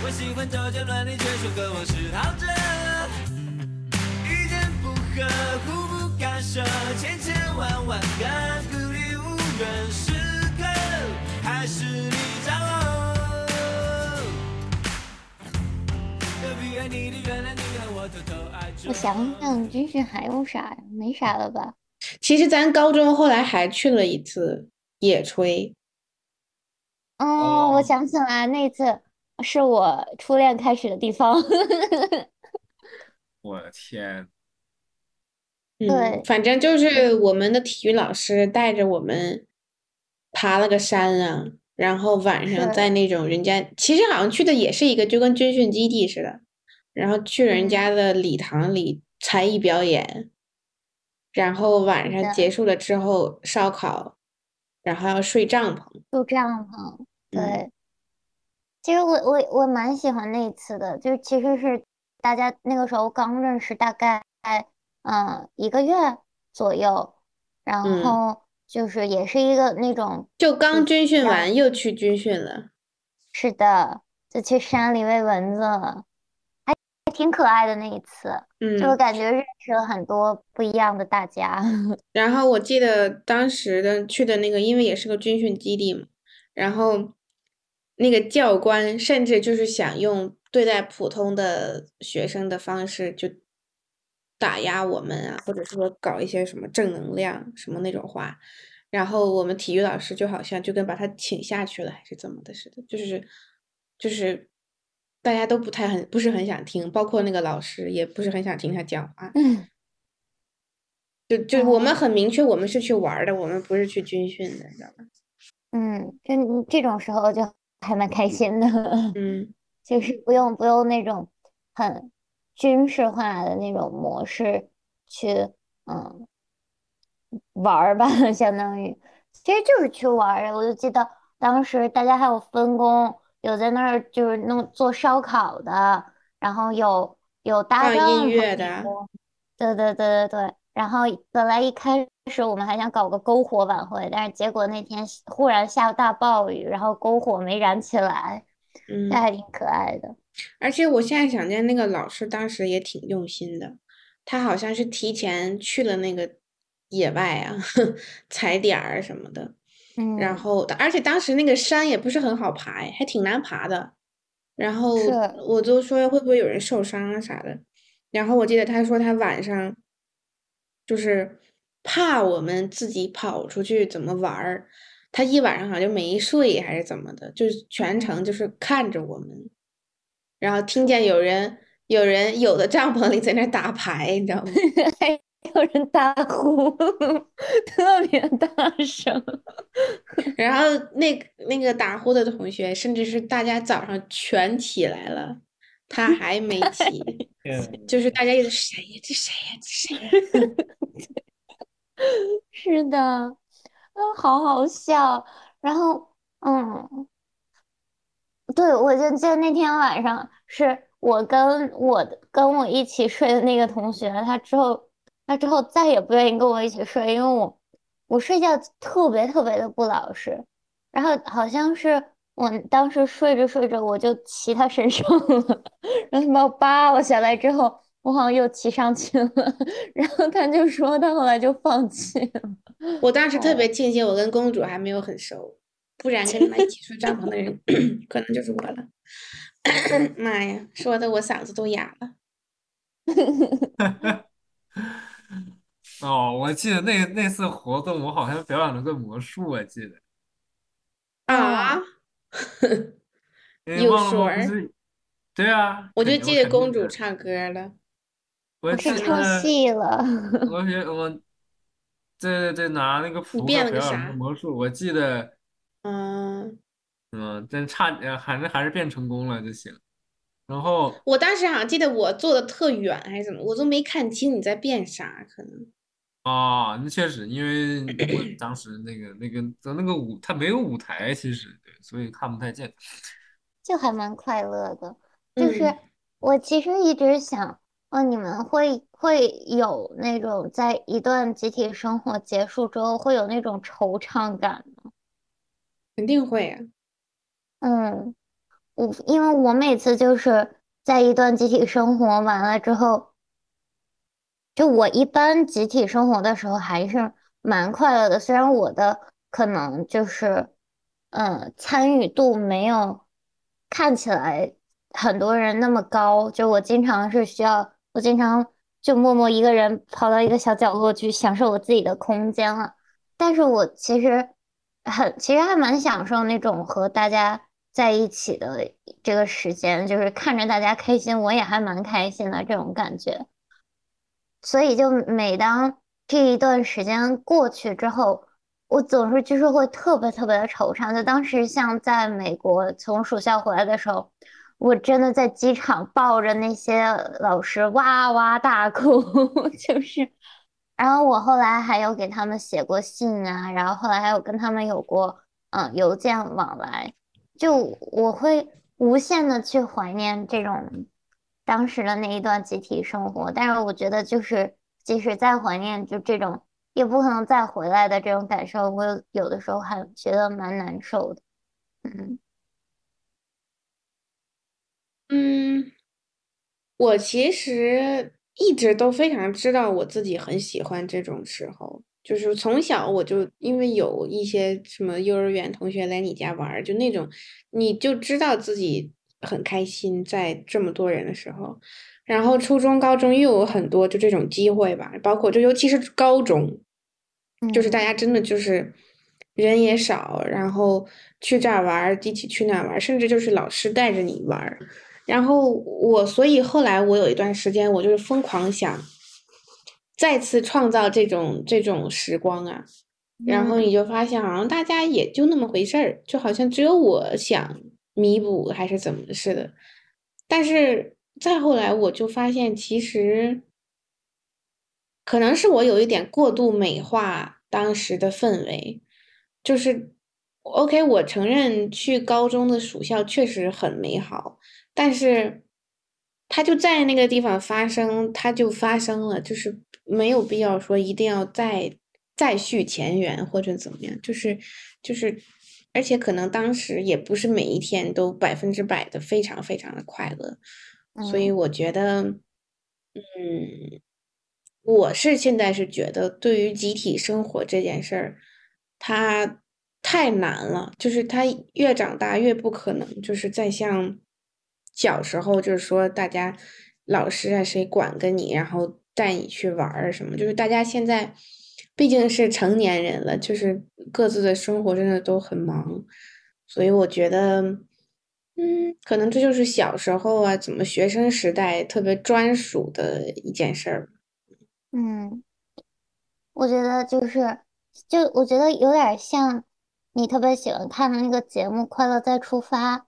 我喜欢周杰伦，你却说跟我是陶喆。意见不合，互不干涉，千千万万个孤立无援时刻，还是你掌握。隔壁爱你的原来你。我想想，军训还有啥呀？没啥了吧？其实咱高中后来还去了一次野炊，哦，我哦想起来，那次是我初恋开始的地方。我的天，嗯对，反正就是我们的体育老师带着我们爬了个山啊，然后晚上在那种人家，其实好像去的也是一个就跟军训基地似的，然后去人嗯。家的礼堂里才艺表演，然后晚上结。束了之后烧烤，然后要睡帐篷。住帐篷，对。嗯其实我我我蛮喜欢那一次的，就其实是大家那个时候刚认识，大概嗯一个月左右，然嗯。后就是也是一个那种就刚军训完又去军训了，是的，就去山里喂蚊子了，挺可爱的那一次，嗯就嗯，感觉认识了很多不一样的大家。然后我记得当时的去的那个，因为也是个军训基地嘛，然后那个教官甚至就是想用对待普通的学生的方式，就打压我们啊，或者说搞一些什么正能量什么那种话，然后我们体育老师就好像就跟把他请下去了，还是怎么的似的，就是就是大家都不太很不是很想听，包括那个老师也不是很想听他讲话。就就我们哦很明确，我们是去玩的，我们不是去军训的，你知道吧？嗯，就这种时候就还蛮开心的。嗯 就是不用不用那种很军事化的那种模式去嗯玩儿吧，相当于其实就是去玩儿。我就记得当时大家还有分工，有在那儿就是弄做烧烤的，然后有有搭音乐的对对对对对。然后本来一开始我们还想搞个篝火晚会，但是结果那天忽然下大暴雨，然后篝火没燃起来，嗯这，还挺可爱的。而且我现在想见那个老师当时也挺用心的，他好像是提前去了那个野外啊，踩点儿什么的，然嗯，后而且当时那个山也不是很好爬，哎还挺难爬的。然后我就说会不会有人受伤啊啥的，然后我记得他说他晚上就是怕我们自己跑出去怎么玩儿，他一晚上好像就没睡还是怎么的，就是全程就是看着我们，然后听见有人有人有的帐篷里在那打牌，你知道吗？有人大呼，特别大声。然后那个那个打呼的同学，甚至是大家早上全起来了，他还没 起，就是大家一直谁呀？这谁呀？这谁呀？是的，嗯，好好笑。然后，嗯，对，我就记得那天晚上是我跟我的跟我一起睡的那个同学，他之后他之后再也不愿意跟我一起睡，因为我我睡觉特别特别的不老实。然后好像是我当时睡着睡着，我就骑他身上了，然后他把我扒了下来之后，我好像又骑上去了，然后他就说他后来就放弃了。我当时特别庆幸，我跟公主还没有很熟，不然跟他一起睡帐篷的人 可能就是我了。妈呀，说的我嗓子都哑了。哦，我记得那那次活动，我好像表演了个魔术，我记得，啊，有忘了我不水儿是，对啊，我就记得公主唱歌了。我是唱得戏了，我学我，对对对，拿那个扑克变了个表演魔术，我记得，嗯，嗯，真差点还是还是变成功了就行。然后我当时好像记得我坐的特远还是怎么，我都没看清你在变啥，可能。啊，那确实，因为我 当时那个那个在那个舞，它没有舞台，其实对，所以看不太见。就还蛮快乐的。就是嗯我其实一直想，哦，你们会会有那种在一段集体生活结束之后会有那种惆怅感吗？肯定会啊。嗯，我因为我每次就是在一段集体生活完了之后，就我一般集体生活的时候还是蛮快乐的，虽然我的可能就是嗯参与度没有看起来很多人那么高，就我经常是需要，我经常就默默一个人跑到一个小角落去享受我自己的空间了。但是我其实很，其实还蛮享受那种和大家在一起的这个时间，就是看着大家开心，我也还蛮开心的这种感觉。所以就每当这一段时间过去之后，我总是就是会特别特别的惆怅。就当时像在美国从暑校回来的时候，我真的在机场抱着那些老师哇哇大哭，就是。然后我后来还有给他们写过信啊，然后后来还有跟他们有过嗯邮件往来，就我会无限的去怀念这种当时的那一段集体生活，但是我觉得就是即使再怀念，就这种也不可能再回来的这种感受，我有的时候还觉得蛮难受的。嗯嗯，我其实一直都非常知道我自己很喜欢这种时候，就是从小我就因为有一些什么幼儿园同学来你家玩儿，就那种你就知道自己很开心，在这么多人的时候。然后初中、高中又有很多就这种机会吧，包括就尤其是高中，就是大嗯家真的就是人也少，然后去这儿玩儿，一起去那儿玩儿，甚至就是老师带着你玩儿。然后我，所以后来我有一段时间，我就是疯狂想再次创造这种这种时光啊。然后嗯你就发现，好像大家也就那么回事儿，就好像只有我想弥补还是怎么似的。但是再后来，我就发现其实可能是我有一点过度美化当时的氛围，就是 OK，我承认去高中的暑校确实很美好，但是它就在那个地方发生，它就发生了，就是没有必要说一定要再再续前缘或者怎么样，就是就是，而且可能当时也不是每一天都百分之百的非常非常的快乐，所以嗯我觉得，嗯。我是现在是觉得，对于集体生活这件事儿，它太难了，就是它越长大越不可能，就是再像小时候，就是说大家老师啊谁管着你，然后带你去玩儿什么，就是大家现在毕竟是成年人了，就是各自的生活真的都很忙，所以我觉得，嗯，可能这就是小时候啊，怎么学生时代特别专属的一件事儿。嗯我觉得就是，就我觉得有点像你特别喜欢看的那个节目《快乐再出发》，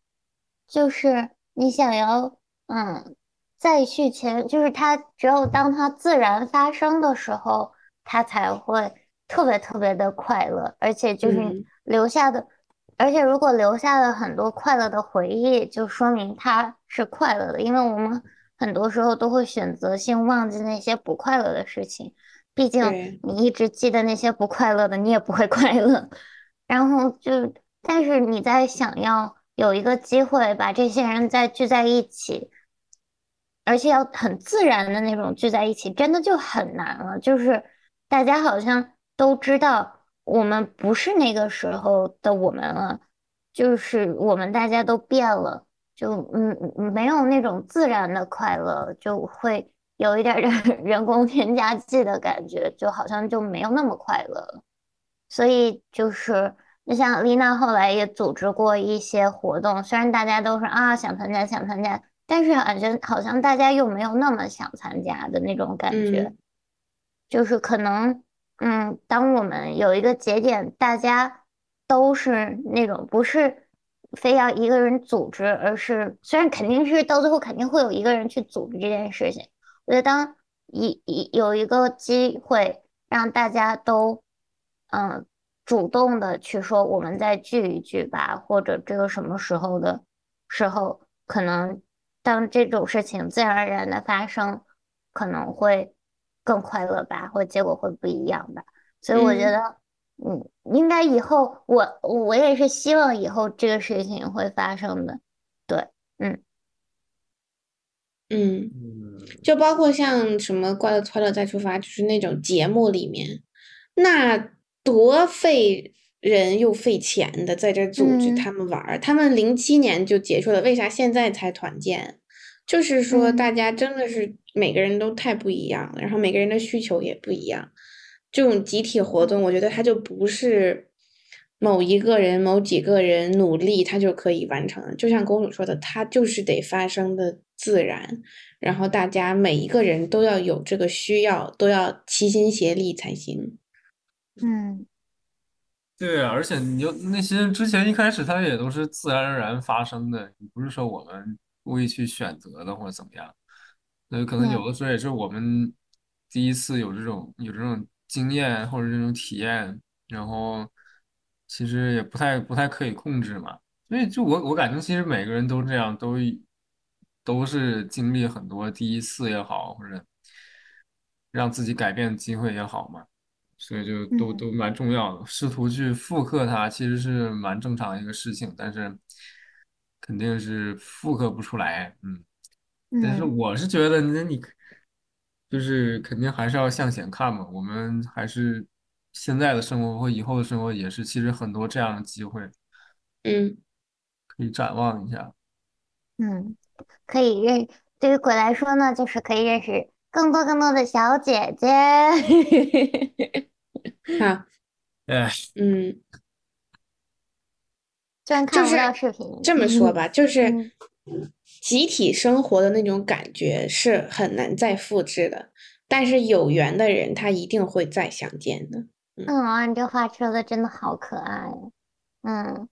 就是你想要嗯再续前，就是它只有当它自然发生的时候，它才会特别特别的快乐，而且就是留下的，而且如果留下了很多快乐的回忆，就说明他是快乐的，因为我们很多时候都会选择性忘记那些不快乐的事情。毕竟你一直记得那些不快乐的，你也不会快乐。然后就，但是你在想要有一个机会把这些人再聚在一起，而且要很自然的那种聚在一起，真的就很难了。就是大家好像都知道我们不是那个时候的我们了，就是我们大家都变了，就嗯没有那种自然的快乐，就会。有一点点 人工添加剂的感觉，就好像就没有那么快乐了。所以就是，就像丽娜后来也组织过一些活动，虽然大家都说啊想参加想参加，但是感觉好像大家又没有那么想参加的那种感觉。就是可能，嗯，当我们有一个节点，大家都是那种不是非要一个人组织，而是虽然肯定是到最后肯定会有一个人去组织这件事情。我觉得当一一有一个机会让大家都嗯主动的去说我们再聚一聚吧，或者这个什么时候的时候，可能当这种事情自然而然的发生，可能会更快乐吧，或结果会不一样吧。所以我觉得，嗯，应该以后我我也是希望以后这个事情会发生的。对，嗯。嗯，就包括像什么《快乐快乐再出发》，就是那种节目里面，那多费人又费钱的，在这组织他们玩儿。他们零七年就结束了，为啥现在才团建？就是说大家真的是每个人都太不一样了，然后每个人的需求也不一样。这种集体活动，我觉得它就不是某一个人、某几个人努力他就可以完成。就像公主说的，它就是得发生的。自然，然后大家每一个人都要有这个需要，都要齐心协力才行。嗯，对，而且你就那些之前一开始它也都是自然而然发生的，不是说我们故意去选择的或者怎么样。那可能有的时候也是我们第一次有这种有这种经验或者这种体验，然后其实也不太不太可以控制嘛。所以就我我感觉其实每个人都这样都。都是经历很多第一次也好，或者让自己改变的机会也好嘛，所以就都都蛮重要的。试图去复刻它，其实是蛮正常一个事情，但是肯定是复刻不出来，嗯。但是我是觉得，那你就是肯定还是要向前看嘛。我们还是现在的生活和以后的生活也是，其实很多这样的机会，嗯，可以展望一下，嗯。可以认，对于鬼来说呢，就是可以认识更多更多的小姐姐。好，哎，嗯，虽然看不到视频，这么说吧，就是集体生活的那种感觉是很难再复制的，但是有缘的人他一定会再相见的。嗯，你这话说的真的好可爱。嗯，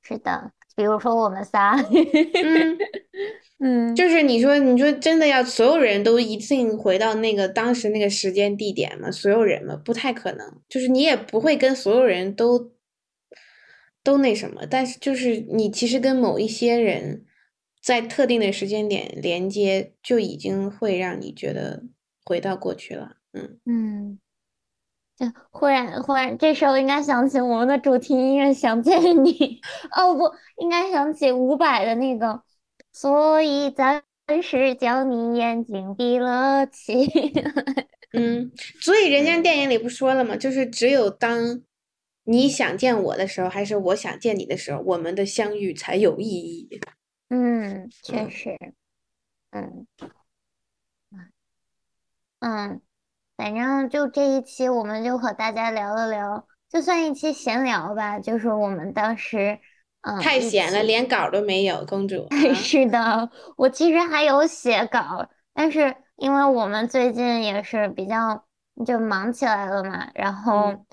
是的。比如说我们仨，嗯嗯，就是你说你说真的要所有人都一次性回到那个当时那个时间地点吗？所有人吗？不太可能。就是你也不会跟所有人都都那什么，但是就是你其实跟某一些人在特定的时间点连接，就已经会让你觉得回到过去了。嗯嗯。就忽然忽然，这时候应该想起我们的主题音乐《想见你》哦，不应该想起伍佰的那个，所以暂时将你眼睛闭了起来。嗯，所以人家电影里不说了吗？就是只有当你想见我的时候，还是我想见你的时候，我们的相遇才有意义。嗯，确实，嗯，嗯。反正就这一期，我们就和大家聊了聊，就算一期闲聊吧。就是我们当时，嗯，太闲了，连稿都没有，公主。是的，我其实还有写稿，但是因为我们最近也是比较就忙起来了嘛，然后嗯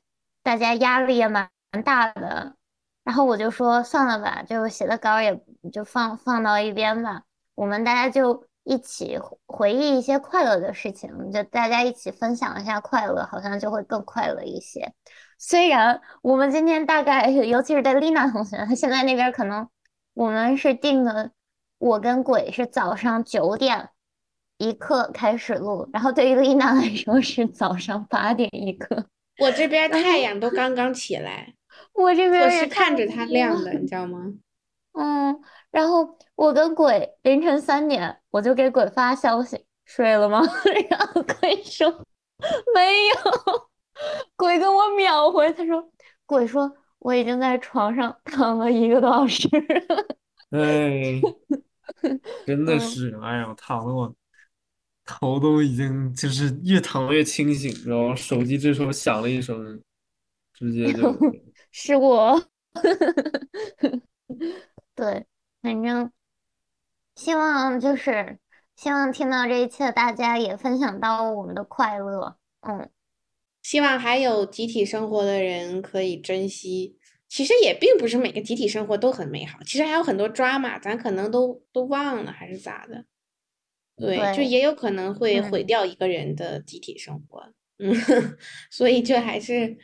大家压力也蛮大的，然后我就说算了吧，就写的稿也就放放到一边吧，我们大家就一起回回忆一些快乐的事情，就大家一起分享一下快乐，好像就会更快乐一些。虽然我们今天大概，尤其是对丽娜同学，她现在那边可能我们是定的，我跟鬼是早上九点一刻开始录，然后对于丽娜来说是早上八点一刻。我这边太阳都刚刚起来，我这边我是看着它亮的，你知道吗？嗯，然后我跟鬼凌晨三点，我就给鬼发消息，睡了吗？然后鬼说没有，鬼跟我秒回，他说鬼说我已经在床上躺了一个多小时了。哎，真的嗯是，哎呀，躺的我头都已经就是越躺越清醒，然后手机这时候响了一声，直接就 是我，对，反正希望就是希望听到这一期的大家也分享到我们的快乐，嗯。希望还有集体生活的人可以珍惜。其实也并不是每个集体生活都很美好，其实还有很多抓马，咱可能都都忘了还是咋的。对，就也有可能会毁嗯掉一个人的集体生活。嗯，所以就还是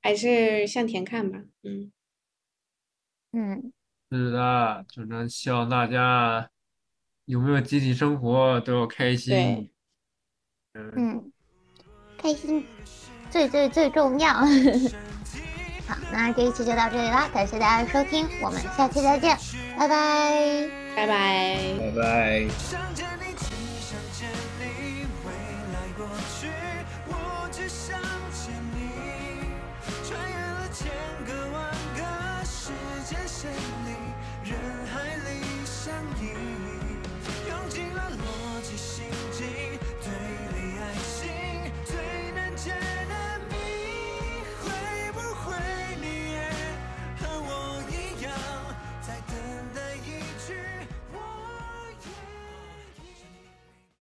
还是向前看吧。嗯，嗯，是的，只能希望大家有没有集体生活都要开心。嗯，嗯，开心最最最重要。好，那这一期就到这里啦，感谢大家的收听，我们下期再见，拜拜。拜拜。拜拜。